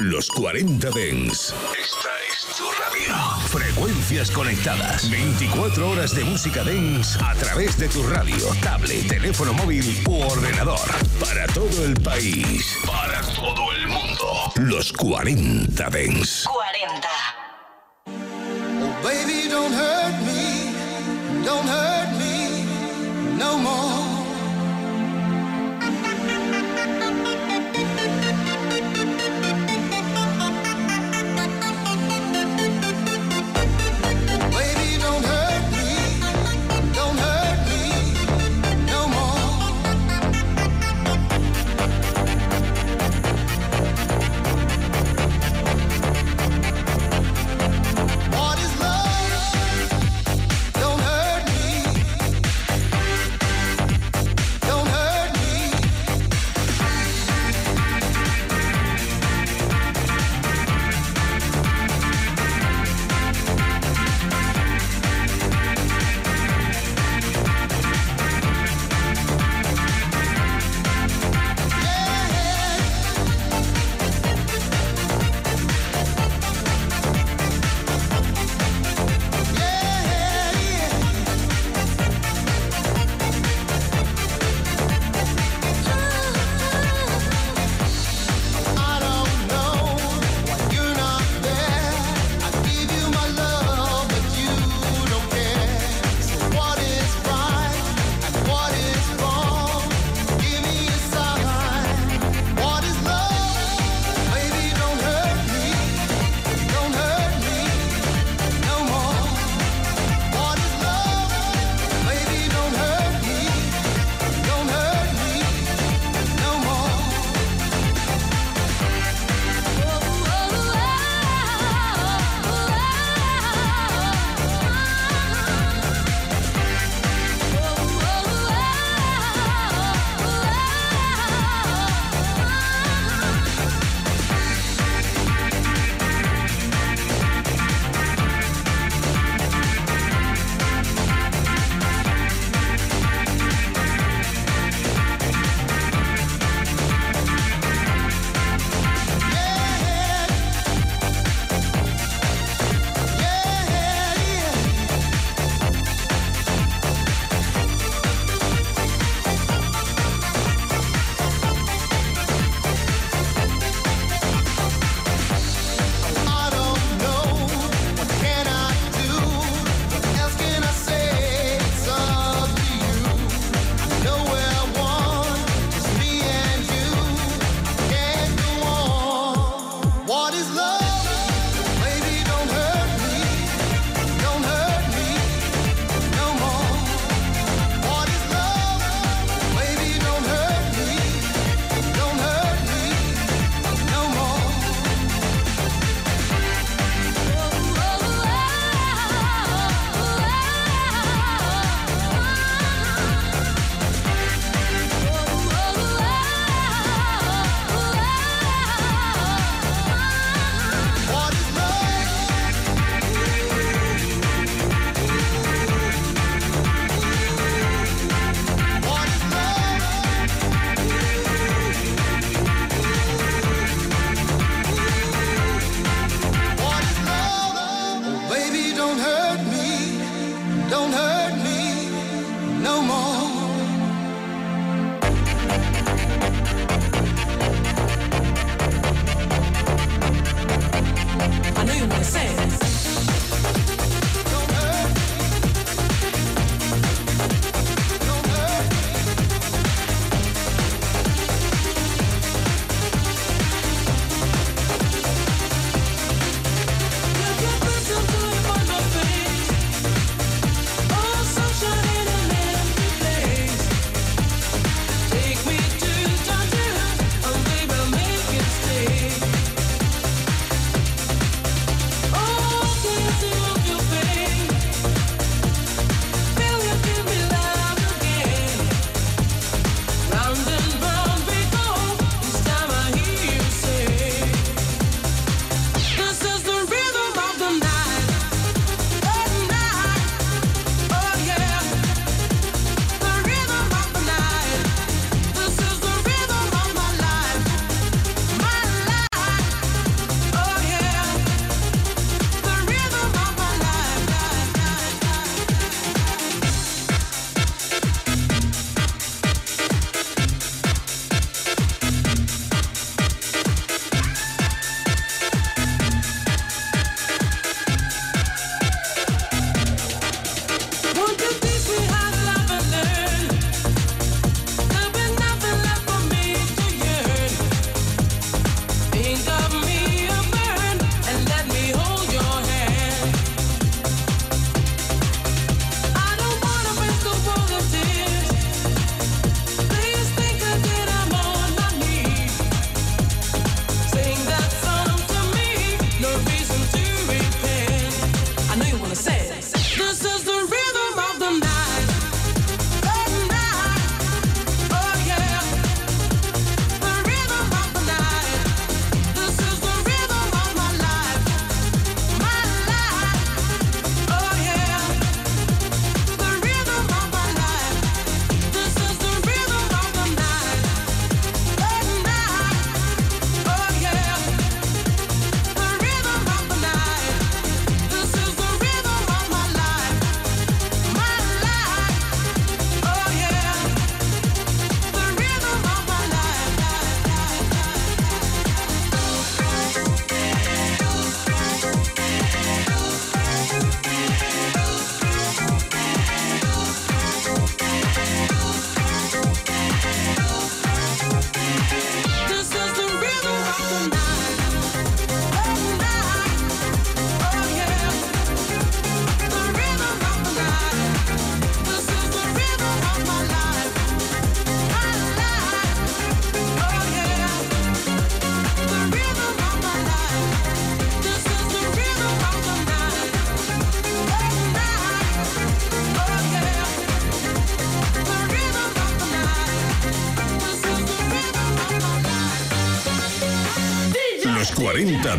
Los 40 Dens. Esta es tu radio. Frecuencias conectadas. 24 horas de música Dens a través de tu radio, tablet, teléfono móvil u ordenador. Para todo el país. Para todo el mundo. Los 40 Dens. 40. Oh, baby, don't hurt me. Don't hurt me no more.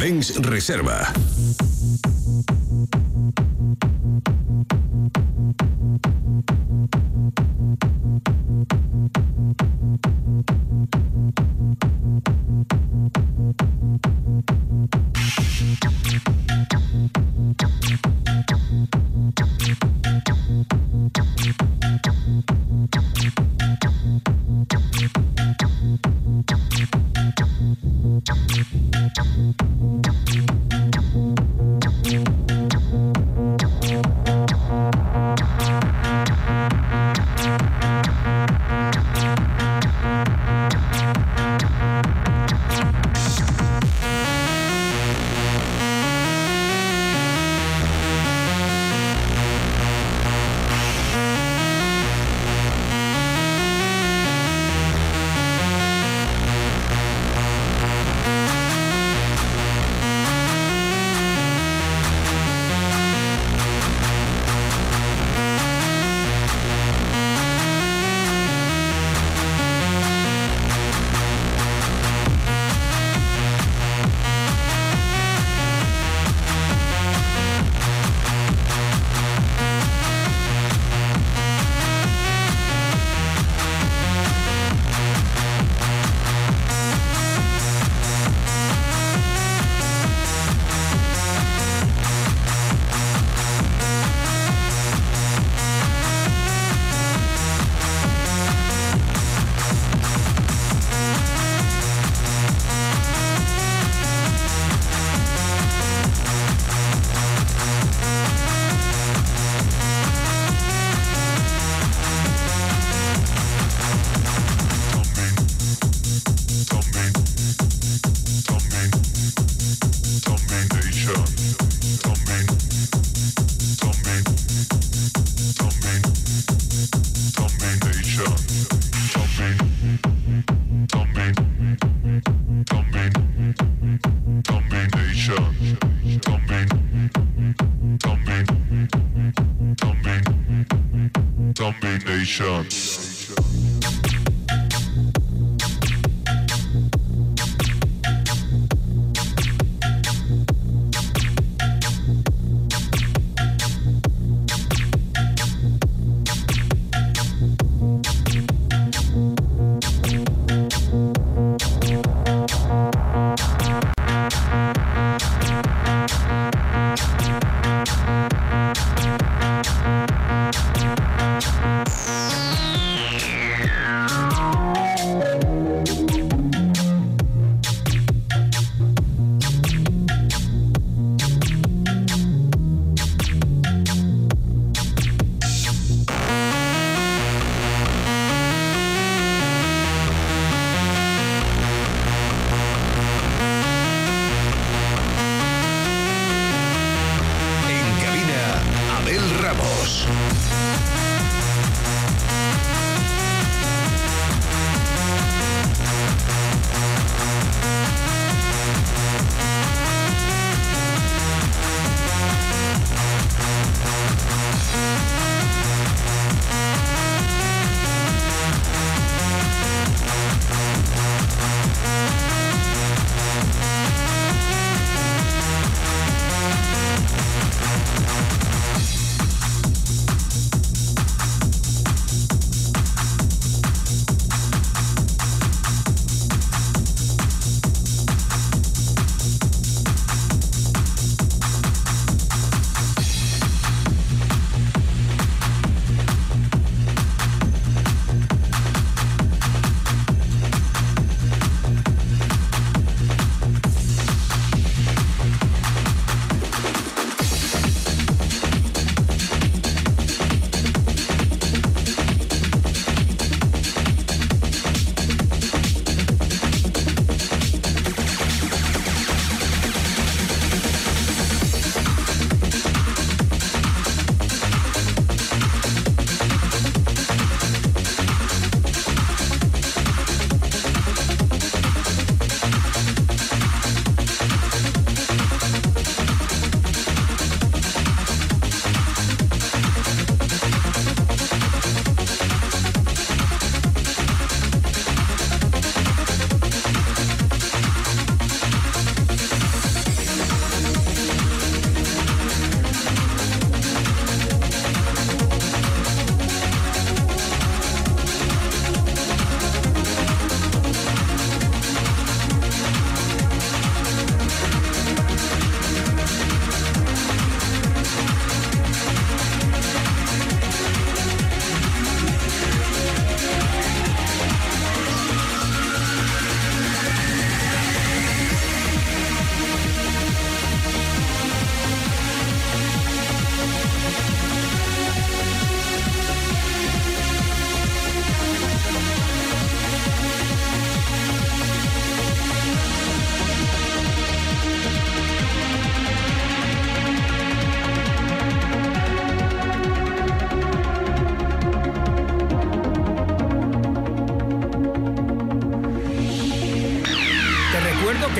40 Dens Reserva. shots.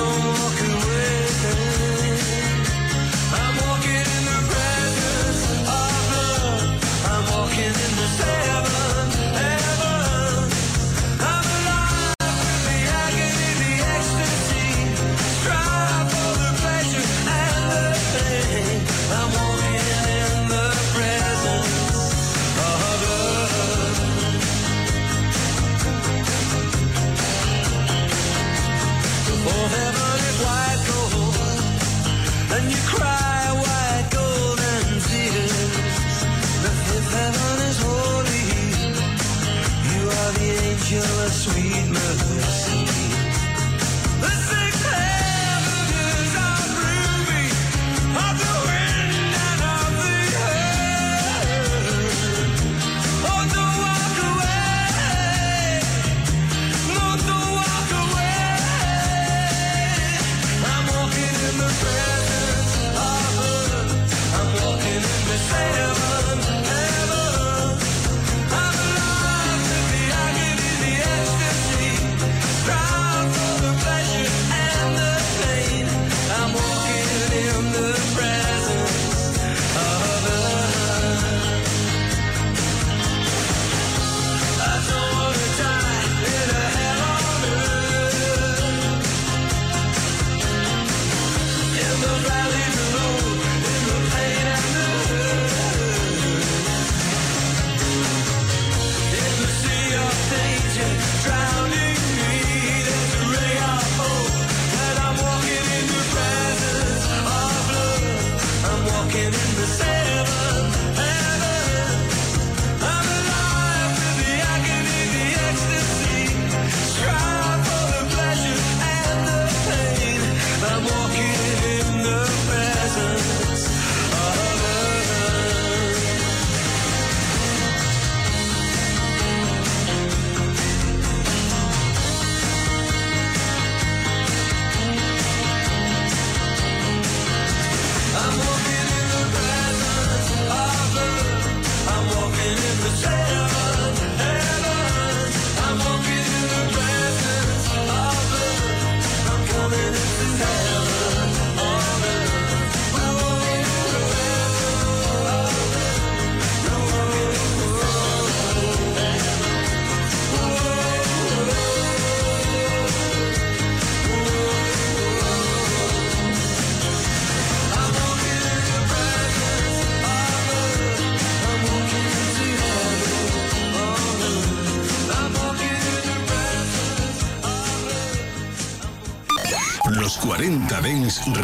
soul.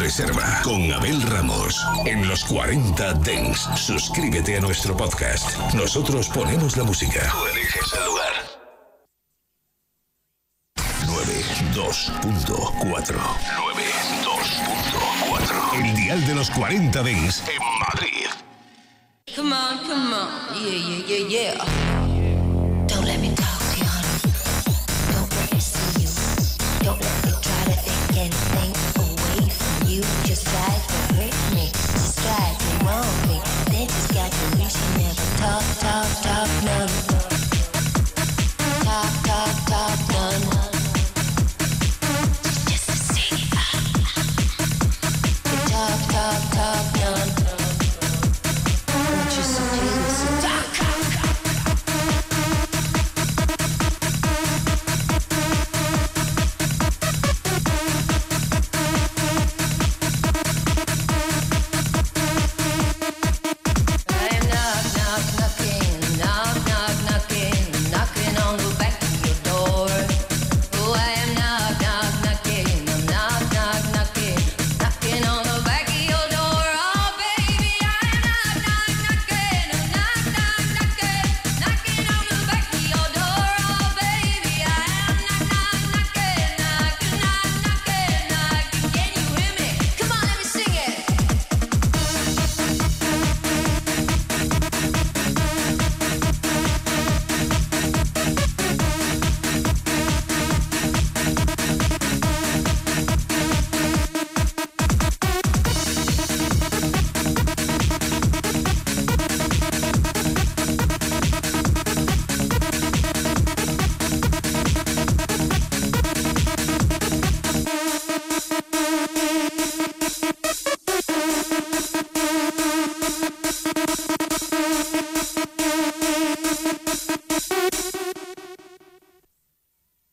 reserva con Abel Ramos en los 40 Dents. Suscríbete a nuestro podcast. Nosotros ponemos la música. Tú eliges el lugar. 92.4 92.4 El dial de los 40 Dents en Madrid. Come on, come on. Yeah, yeah, yeah, yeah. Don't let me talk you. Don't let me see you. Don't let me try to think anything.